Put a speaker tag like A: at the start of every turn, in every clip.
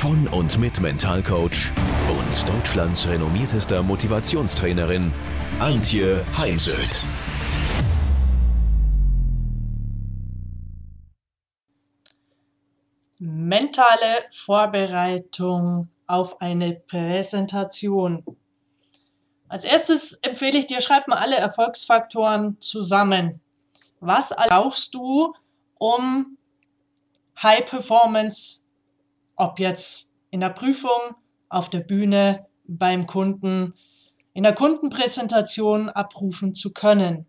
A: von und mit Mentalcoach und Deutschlands renommiertester Motivationstrainerin Antje Heimsöth.
B: Mentale Vorbereitung auf eine Präsentation. Als erstes empfehle ich dir, schreib mal alle Erfolgsfaktoren zusammen. Was brauchst du, um High Performance, ob jetzt in der Prüfung, auf der Bühne, beim Kunden, in der Kundenpräsentation abrufen zu können?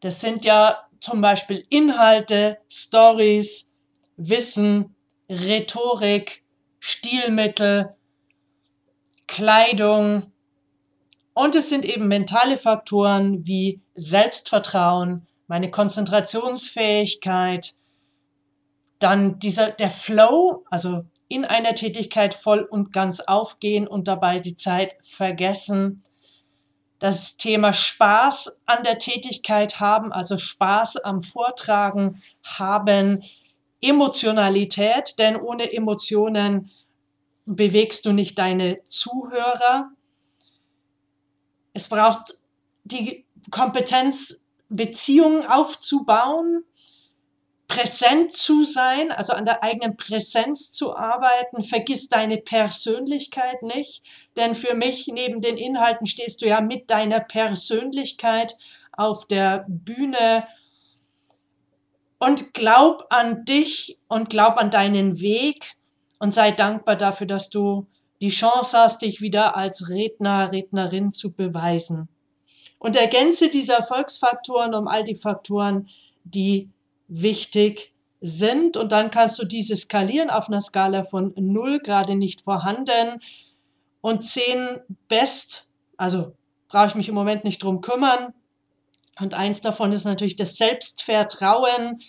B: Das sind ja zum Beispiel Inhalte, Stories, Wissen, Rhetorik, Stilmittel, Kleidung und es sind eben mentale Faktoren wie Selbstvertrauen, meine Konzentrationsfähigkeit, dann dieser, der Flow, also in einer Tätigkeit voll und ganz aufgehen und dabei die Zeit vergessen. Das Thema Spaß an der Tätigkeit haben, also Spaß am Vortragen haben, Emotionalität, denn ohne Emotionen bewegst du nicht deine Zuhörer. Es braucht die Kompetenz, Beziehungen aufzubauen, präsent zu sein, also an der eigenen Präsenz zu arbeiten. Vergiss deine Persönlichkeit nicht, denn für mich neben den Inhalten stehst du ja mit deiner Persönlichkeit auf der Bühne und glaub an dich und glaub an deinen Weg und sei dankbar dafür, dass du die Chance hast, dich wieder als Redner, Rednerin zu beweisen. Und ergänze diese Erfolgsfaktoren um all die Faktoren, die wichtig sind. Und dann kannst du diese skalieren auf einer Skala von 0, gerade nicht vorhanden, und 10 best, also brauche ich mich im Moment nicht drum kümmern, und eins davon ist natürlich das Selbstvertrauen.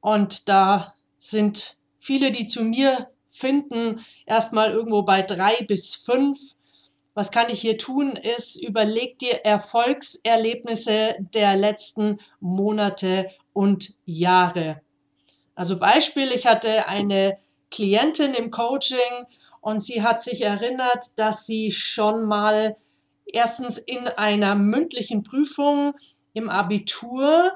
B: Und da sind viele, die zu mir finden, erstmal irgendwo bei drei bis fünf. Was kann ich hier tun, ist, überleg dir Erfolgserlebnisse der letzten Monate und Jahre. Also Beispiel, ich hatte eine Klientin im Coaching und sie hat sich erinnert, dass sie schon mal erstens in einer mündlichen Prüfung im Abitur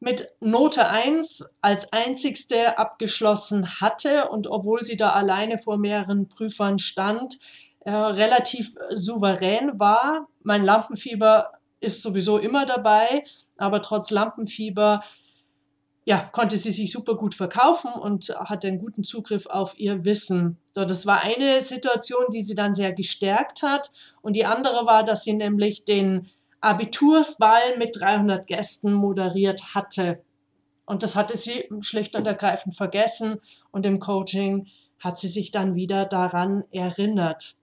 B: mit Note 1 als einzigste abgeschlossen hatte und obwohl sie da alleine vor mehreren Prüfern stand, äh, relativ souverän war. Mein Lampenfieber ist sowieso immer dabei, aber trotz Lampenfieber ja, konnte sie sich super gut verkaufen und hatte einen guten Zugriff auf ihr Wissen. So, das war eine Situation, die sie dann sehr gestärkt hat. Und die andere war, dass sie nämlich den Abitursball mit 300 Gästen moderiert hatte. Und das hatte sie schlicht und ergreifend vergessen und im Coaching hat sie sich dann wieder daran erinnert.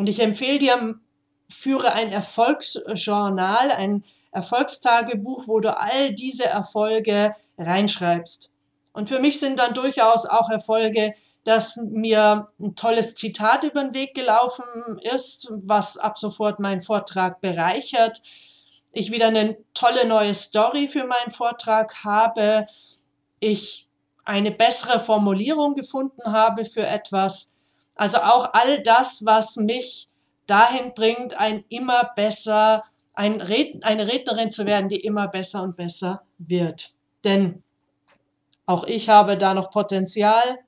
B: Und ich empfehle dir, führe ein Erfolgsjournal, ein Erfolgstagebuch, wo du all diese Erfolge reinschreibst. Und für mich sind dann durchaus auch Erfolge dass mir ein tolles Zitat über den Weg gelaufen ist, was ab sofort meinen Vortrag bereichert. Ich wieder eine tolle neue Story für meinen Vortrag habe. Ich eine bessere Formulierung gefunden habe für etwas. Also auch all das, was mich dahin bringt, ein immer besser, ein Red, eine Rednerin zu werden, die immer besser und besser wird. Denn auch ich habe da noch Potenzial.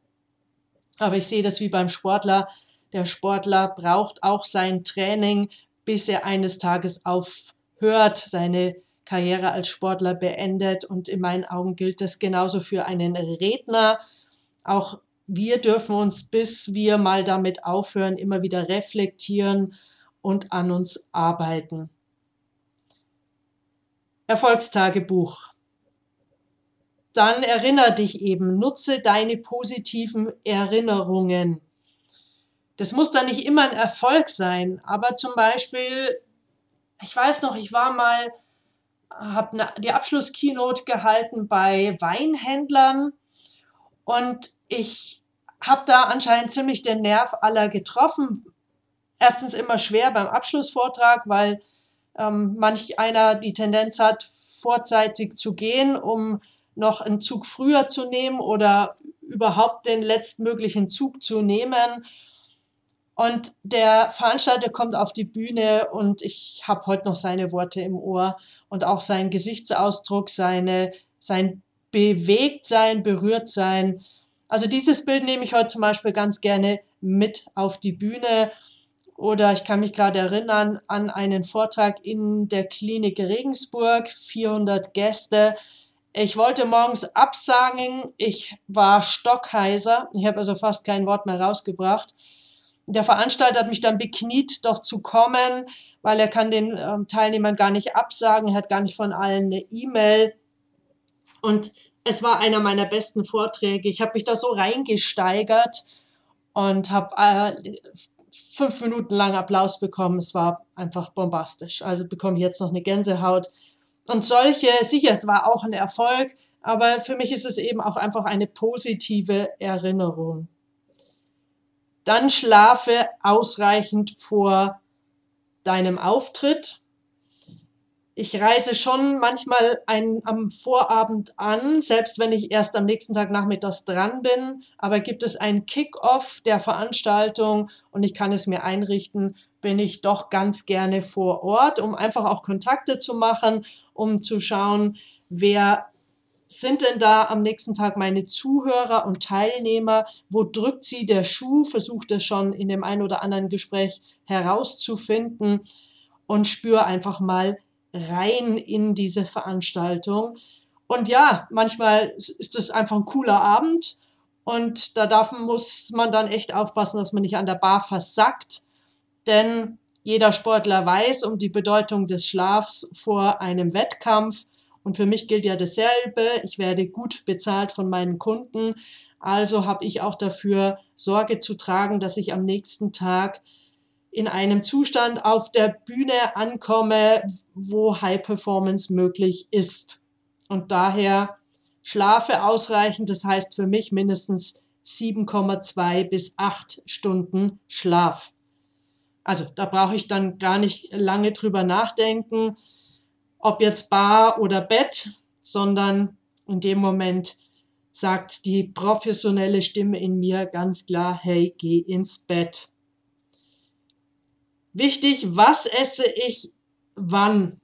B: Aber ich sehe das wie beim Sportler. Der Sportler braucht auch sein Training, bis er eines Tages aufhört, seine Karriere als Sportler beendet. Und in meinen Augen gilt das genauso für einen Redner. Auch wir dürfen uns, bis wir mal damit aufhören, immer wieder reflektieren und an uns arbeiten. Erfolgstagebuch dann erinnere dich eben, nutze deine positiven Erinnerungen. Das muss dann nicht immer ein Erfolg sein, aber zum Beispiel, ich weiß noch, ich war mal, habe ne, die Abschlusskeynote gehalten bei Weinhändlern und ich habe da anscheinend ziemlich den Nerv aller getroffen. Erstens immer schwer beim Abschlussvortrag, weil ähm, manch einer die Tendenz hat, vorzeitig zu gehen, um noch einen Zug früher zu nehmen oder überhaupt den letztmöglichen Zug zu nehmen. Und der Veranstalter kommt auf die Bühne und ich habe heute noch seine Worte im Ohr und auch seinen Gesichtsausdruck, seine, sein Bewegtsein, Berührtsein. Also dieses Bild nehme ich heute zum Beispiel ganz gerne mit auf die Bühne. Oder ich kann mich gerade erinnern an einen Vortrag in der Klinik Regensburg, 400 Gäste. Ich wollte morgens absagen, ich war stockheiser, ich habe also fast kein Wort mehr rausgebracht. Der Veranstalter hat mich dann bekniet, doch zu kommen, weil er kann den ähm, Teilnehmern gar nicht absagen, er hat gar nicht von allen eine E-Mail. Und es war einer meiner besten Vorträge. Ich habe mich da so reingesteigert und habe äh, fünf Minuten lang Applaus bekommen. Es war einfach bombastisch. Also bekomme ich jetzt noch eine Gänsehaut. Und solche, sicher, es war auch ein Erfolg, aber für mich ist es eben auch einfach eine positive Erinnerung. Dann schlafe ausreichend vor deinem Auftritt. Ich reise schon manchmal ein, am Vorabend an, selbst wenn ich erst am nächsten Tag nachmittags dran bin. Aber gibt es einen Kick-off der Veranstaltung und ich kann es mir einrichten, bin ich doch ganz gerne vor Ort, um einfach auch Kontakte zu machen, um zu schauen, wer sind denn da am nächsten Tag meine Zuhörer und Teilnehmer? Wo drückt sie der Schuh? Versucht es schon in dem einen oder anderen Gespräch herauszufinden und spüre einfach mal rein in diese Veranstaltung. Und ja, manchmal ist es einfach ein cooler Abend und da darf, muss man dann echt aufpassen, dass man nicht an der Bar versackt, denn jeder Sportler weiß um die Bedeutung des Schlafs vor einem Wettkampf und für mich gilt ja dasselbe. Ich werde gut bezahlt von meinen Kunden. Also habe ich auch dafür Sorge zu tragen, dass ich am nächsten Tag in einem Zustand auf der Bühne ankomme, wo High Performance möglich ist. Und daher schlafe ausreichend. Das heißt für mich mindestens 7,2 bis 8 Stunden Schlaf. Also da brauche ich dann gar nicht lange drüber nachdenken ob jetzt Bar oder Bett, sondern in dem Moment sagt die professionelle Stimme in mir ganz klar, hey, geh ins Bett. Wichtig, was esse ich wann?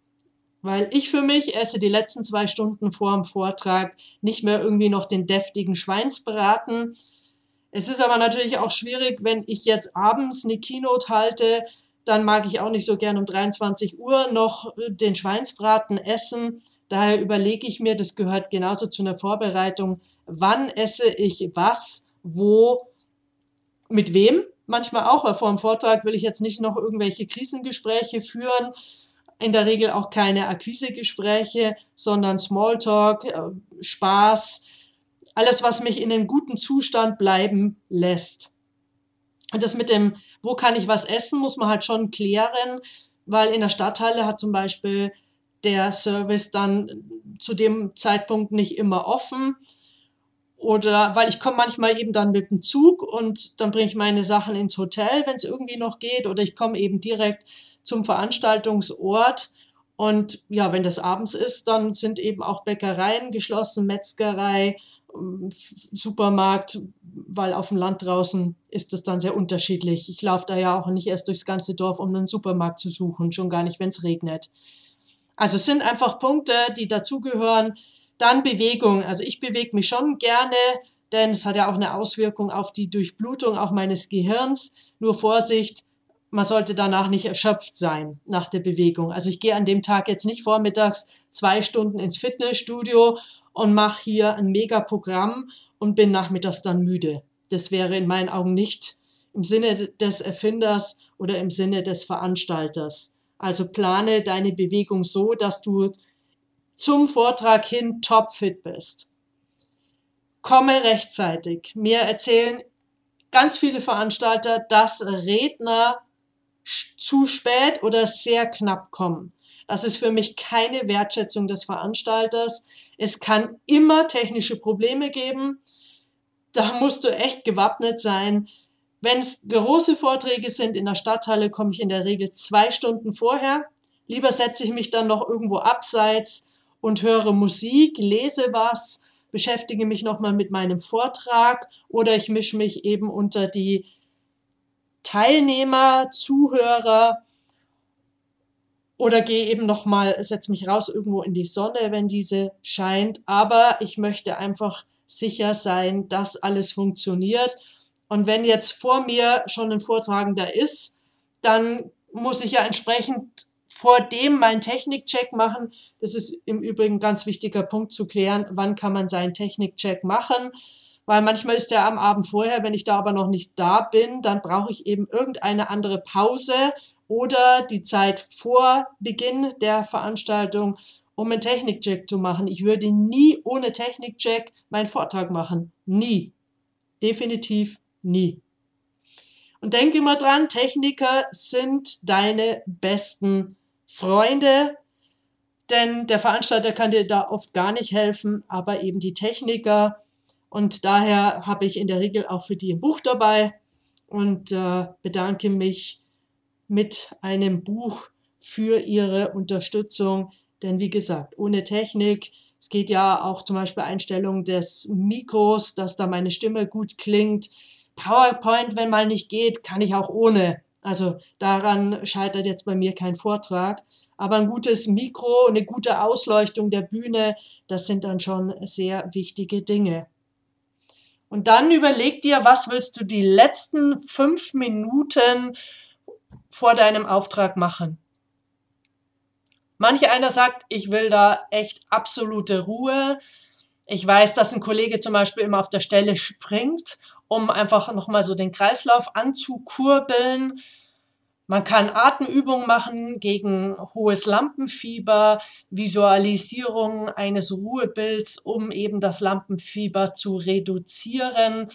B: Weil ich für mich esse die letzten zwei Stunden vor dem Vortrag nicht mehr irgendwie noch den deftigen Schweinsbraten. Es ist aber natürlich auch schwierig, wenn ich jetzt abends eine Keynote halte, dann mag ich auch nicht so gern um 23 Uhr noch äh, den Schweinsbraten essen. Daher überlege ich mir, das gehört genauso zu einer Vorbereitung, wann esse ich was, wo, mit wem. Manchmal auch, weil vor dem Vortrag will ich jetzt nicht noch irgendwelche Krisengespräche führen. In der Regel auch keine Akquisegespräche, sondern Smalltalk, äh, Spaß, alles, was mich in einem guten Zustand bleiben lässt. Und das mit dem, wo kann ich was essen, muss man halt schon klären, weil in der Stadthalle hat zum Beispiel der Service dann zu dem Zeitpunkt nicht immer offen. Oder weil ich komme manchmal eben dann mit dem Zug und dann bringe ich meine Sachen ins Hotel, wenn es irgendwie noch geht. Oder ich komme eben direkt zum Veranstaltungsort. Und ja, wenn das abends ist, dann sind eben auch Bäckereien geschlossen, Metzgerei, Supermarkt, weil auf dem Land draußen ist das dann sehr unterschiedlich. Ich laufe da ja auch nicht erst durchs ganze Dorf, um einen Supermarkt zu suchen, schon gar nicht, wenn es regnet. Also es sind einfach Punkte, die dazugehören. Dann Bewegung. Also ich bewege mich schon gerne, denn es hat ja auch eine Auswirkung auf die Durchblutung auch meines Gehirns. Nur Vorsicht, man sollte danach nicht erschöpft sein nach der Bewegung. Also ich gehe an dem Tag jetzt nicht vormittags zwei Stunden ins Fitnessstudio und mache hier ein Mega-Programm und bin nachmittags dann müde. Das wäre in meinen Augen nicht im Sinne des Erfinders oder im Sinne des Veranstalters. Also plane deine Bewegung so, dass du zum Vortrag hin topfit bist. Komme rechtzeitig. Mir erzählen ganz viele Veranstalter, dass Redner zu spät oder sehr knapp kommen. Das ist für mich keine Wertschätzung des Veranstalters. Es kann immer technische Probleme geben. Da musst du echt gewappnet sein. Wenn es große Vorträge sind in der Stadthalle, komme ich in der Regel zwei Stunden vorher. Lieber setze ich mich dann noch irgendwo abseits und höre Musik, lese was, beschäftige mich nochmal mit meinem Vortrag oder ich mische mich eben unter die Teilnehmer, Zuhörer oder gehe eben nochmal, setze mich raus irgendwo in die Sonne, wenn diese scheint. Aber ich möchte einfach sicher sein, dass alles funktioniert. Und wenn jetzt vor mir schon ein Vortragender ist, dann muss ich ja entsprechend vor dem meinen Technikcheck machen. Das ist im Übrigen ein ganz wichtiger Punkt zu klären, wann kann man seinen Technikcheck machen. Weil manchmal ist der am Abend vorher, wenn ich da aber noch nicht da bin, dann brauche ich eben irgendeine andere Pause oder die Zeit vor Beginn der Veranstaltung, um einen Technikcheck zu machen. Ich würde nie ohne Technikcheck meinen Vortrag machen. Nie. Definitiv nie. Und denk immer dran, Techniker sind deine besten Freunde, denn der Veranstalter kann dir da oft gar nicht helfen, aber eben die Techniker. Und daher habe ich in der Regel auch für die ein Buch dabei und äh, bedanke mich mit einem Buch für ihre Unterstützung. Denn wie gesagt, ohne Technik, es geht ja auch zum Beispiel Einstellung des Mikros, dass da meine Stimme gut klingt. PowerPoint, wenn mal nicht geht, kann ich auch ohne. Also daran scheitert jetzt bei mir kein Vortrag. Aber ein gutes Mikro, eine gute Ausleuchtung der Bühne, das sind dann schon sehr wichtige Dinge. Und dann überleg dir, was willst du die letzten fünf Minuten vor deinem Auftrag machen? Manche einer sagt, ich will da echt absolute Ruhe. Ich weiß, dass ein Kollege zum Beispiel immer auf der Stelle springt um einfach nochmal so den Kreislauf anzukurbeln. Man kann Atemübungen machen gegen hohes Lampenfieber, Visualisierung eines Ruhebilds, um eben das Lampenfieber zu reduzieren.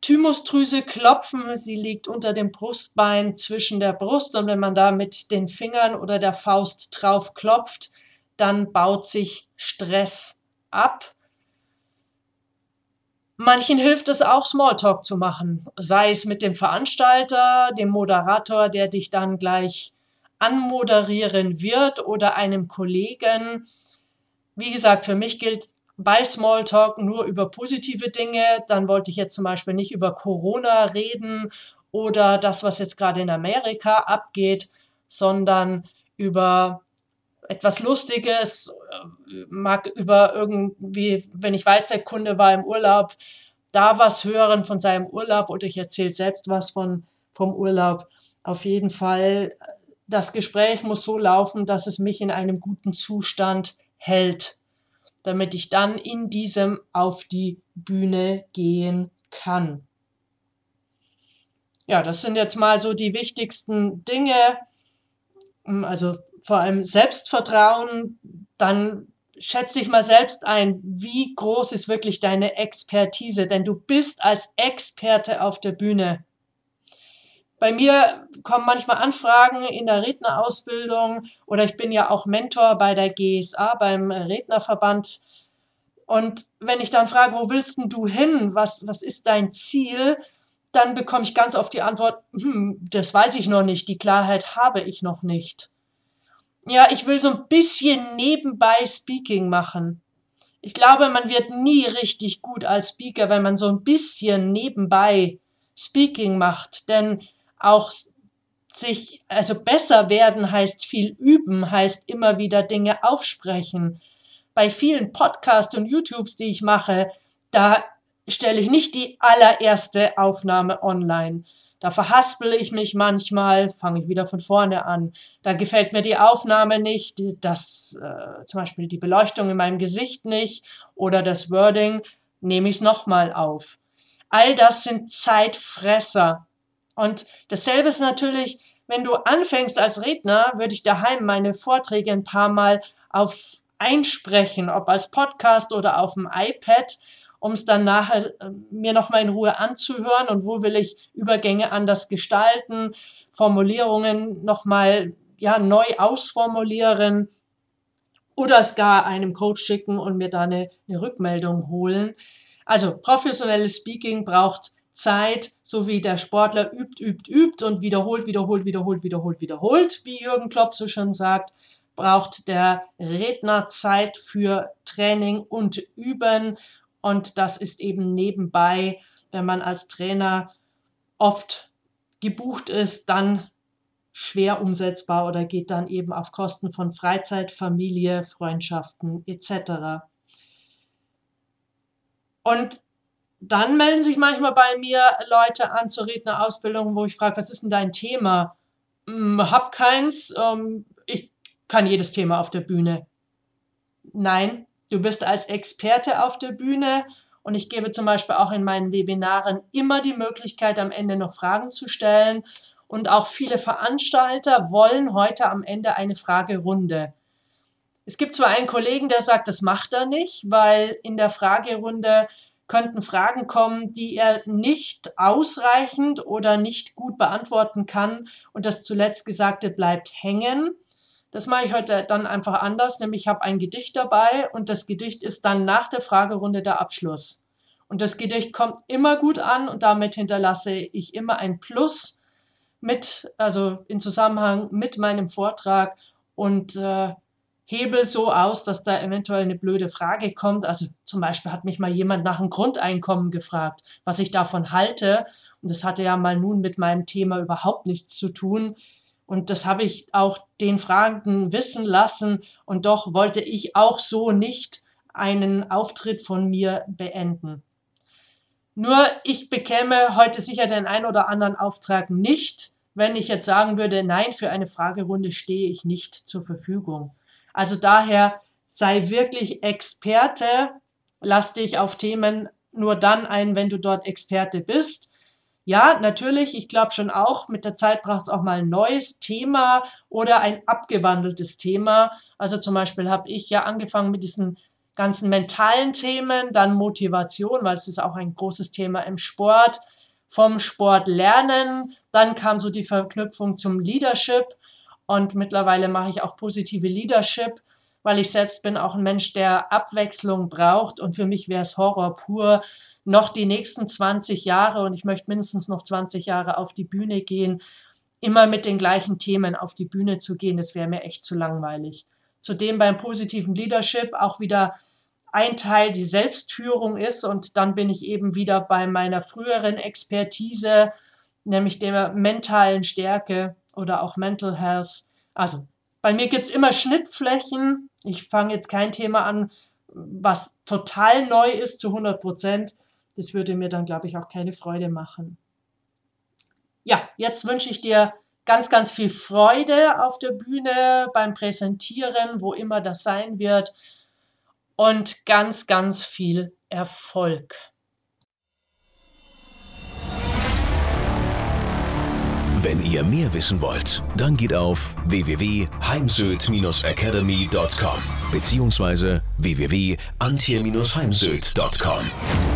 B: Thymusdrüse klopfen, sie liegt unter dem Brustbein zwischen der Brust und wenn man da mit den Fingern oder der Faust drauf klopft, dann baut sich Stress ab. Manchen hilft es auch, Smalltalk zu machen, sei es mit dem Veranstalter, dem Moderator, der dich dann gleich anmoderieren wird oder einem Kollegen. Wie gesagt, für mich gilt bei Smalltalk nur über positive Dinge. Dann wollte ich jetzt zum Beispiel nicht über Corona reden oder das, was jetzt gerade in Amerika abgeht, sondern über etwas Lustiges, äh, mag über irgendwie, wenn ich weiß, der Kunde war im Urlaub, da was hören von seinem Urlaub oder ich erzähle selbst was von, vom Urlaub. Auf jeden Fall, das Gespräch muss so laufen, dass es mich in einem guten Zustand hält, damit ich dann in diesem auf die Bühne gehen kann. Ja, das sind jetzt mal so die wichtigsten Dinge. Also vor allem Selbstvertrauen, dann schätze dich mal selbst ein, wie groß ist wirklich deine Expertise, denn du bist als Experte auf der Bühne. Bei mir kommen manchmal Anfragen in der Rednerausbildung oder ich bin ja auch Mentor bei der GSA, beim Rednerverband. Und wenn ich dann frage, wo willst du hin? Was, was ist dein Ziel? Dann bekomme ich ganz oft die Antwort, hm, das weiß ich noch nicht, die Klarheit habe ich noch nicht ja, ich will so ein bisschen nebenbei Speaking machen. Ich glaube, man wird nie richtig gut als Speaker, wenn man so ein bisschen nebenbei Speaking macht. Denn auch sich, also besser werden heißt viel üben, heißt immer wieder Dinge aufsprechen. Bei vielen Podcasts und YouTubes, die ich mache, da stelle ich nicht die allererste Aufnahme online, da verhaspel ich mich manchmal, fange ich wieder von vorne an. Da gefällt mir die Aufnahme nicht, das, äh, zum Beispiel die Beleuchtung in meinem Gesicht nicht oder das Wording, nehme ich es nochmal auf. All das sind Zeitfresser. Und dasselbe ist natürlich, wenn du anfängst als Redner, würde ich daheim meine Vorträge ein paar Mal auf einsprechen, ob als Podcast oder auf dem iPad um es dann nachher äh, mir nochmal in Ruhe anzuhören und wo will ich Übergänge anders gestalten, Formulierungen nochmal ja, neu ausformulieren oder es gar einem Coach schicken und mir da eine, eine Rückmeldung holen. Also professionelles Speaking braucht Zeit, so wie der Sportler übt, übt, übt und wiederholt, wiederholt, wiederholt, wiederholt, wiederholt, wie Jürgen Klopp so schon sagt, braucht der Redner Zeit für Training und Üben. Und das ist eben nebenbei, wenn man als Trainer oft gebucht ist, dann schwer umsetzbar oder geht dann eben auf Kosten von Freizeit, Familie, Freundschaften etc. Und dann melden sich manchmal bei mir Leute an zur Rednerausbildung, wo ich frage, was ist denn dein Thema? Hm, hab keins, ähm, ich kann jedes Thema auf der Bühne. Nein, du bist als Experte auf der Bühne und ich gebe zum Beispiel auch in meinen Webinaren immer die Möglichkeit, am Ende noch Fragen zu stellen. Und auch viele Veranstalter wollen heute am Ende eine Fragerunde. Es gibt zwar einen Kollegen, der sagt, das macht er nicht, weil in der Fragerunde könnten Fragen kommen, die er nicht ausreichend oder nicht gut beantworten kann und das zuletzt Gesagte bleibt hängen. Das mache ich heute dann einfach anders, nämlich ich habe ein Gedicht dabei und das Gedicht ist dann nach der Fragerunde der Abschluss. Und das Gedicht kommt immer gut an und damit hinterlasse ich immer ein Plus mit, also in Zusammenhang mit meinem Vortrag und äh, hebel so aus, dass da eventuell eine blöde Frage kommt. Also zum Beispiel hat mich mal jemand nach einem Grundeinkommen gefragt, was ich davon halte. Und das hatte ja mal nun mit meinem Thema überhaupt nichts zu tun. Und das habe ich auch den Fragenden wissen lassen. Und doch wollte ich auch so nicht einen Auftritt von mir beenden. Nur ich bekäme heute sicher den ein oder anderen Auftrag nicht, wenn ich jetzt sagen würde, nein, für eine Fragerunde stehe ich nicht zur Verfügung. Also daher sei wirklich Experte, lass dich auf Themen nur dann ein, wenn du dort Experte bist. Ja, natürlich, ich glaube schon auch, mit der Zeit braucht es auch mal ein neues Thema oder ein abgewandeltes Thema. Also zum Beispiel habe ich ja angefangen mit diesen ganzen mentalen Themen, dann Motivation, weil es ist auch ein großes Thema im Sport, vom Sport lernen, dann kam so die Verknüpfung zum Leadership und mittlerweile mache ich auch positive Leadership, weil ich selbst bin auch ein Mensch, der Abwechslung braucht. Und für mich wäre es Horror pur, noch die nächsten 20 Jahre, und ich möchte mindestens noch 20 Jahre auf die Bühne gehen, immer mit den gleichen Themen auf die Bühne zu gehen. Das wäre mir echt zu langweilig. Zudem beim positiven Leadership auch wieder ein Teil die Selbstführung ist und dann bin ich eben wieder bei meiner früheren Expertise, nämlich der mentalen Stärke oder auch Mental Health. Also bei mir gibt es immer Schnittflächen. Ich fange jetzt kein Thema an, was total neu ist zu 100 Prozent. Das würde mir dann, glaube ich, auch keine Freude machen. Ja, jetzt wünsche ich dir ganz, ganz viel Freude auf der Bühne beim Präsentieren, wo immer das sein wird. Und ganz, ganz viel Erfolg.
A: Wenn ihr mehr wissen wollt, dann geht auf www.heimsöd-academy.com bzw. www.antje-heimsöd.com.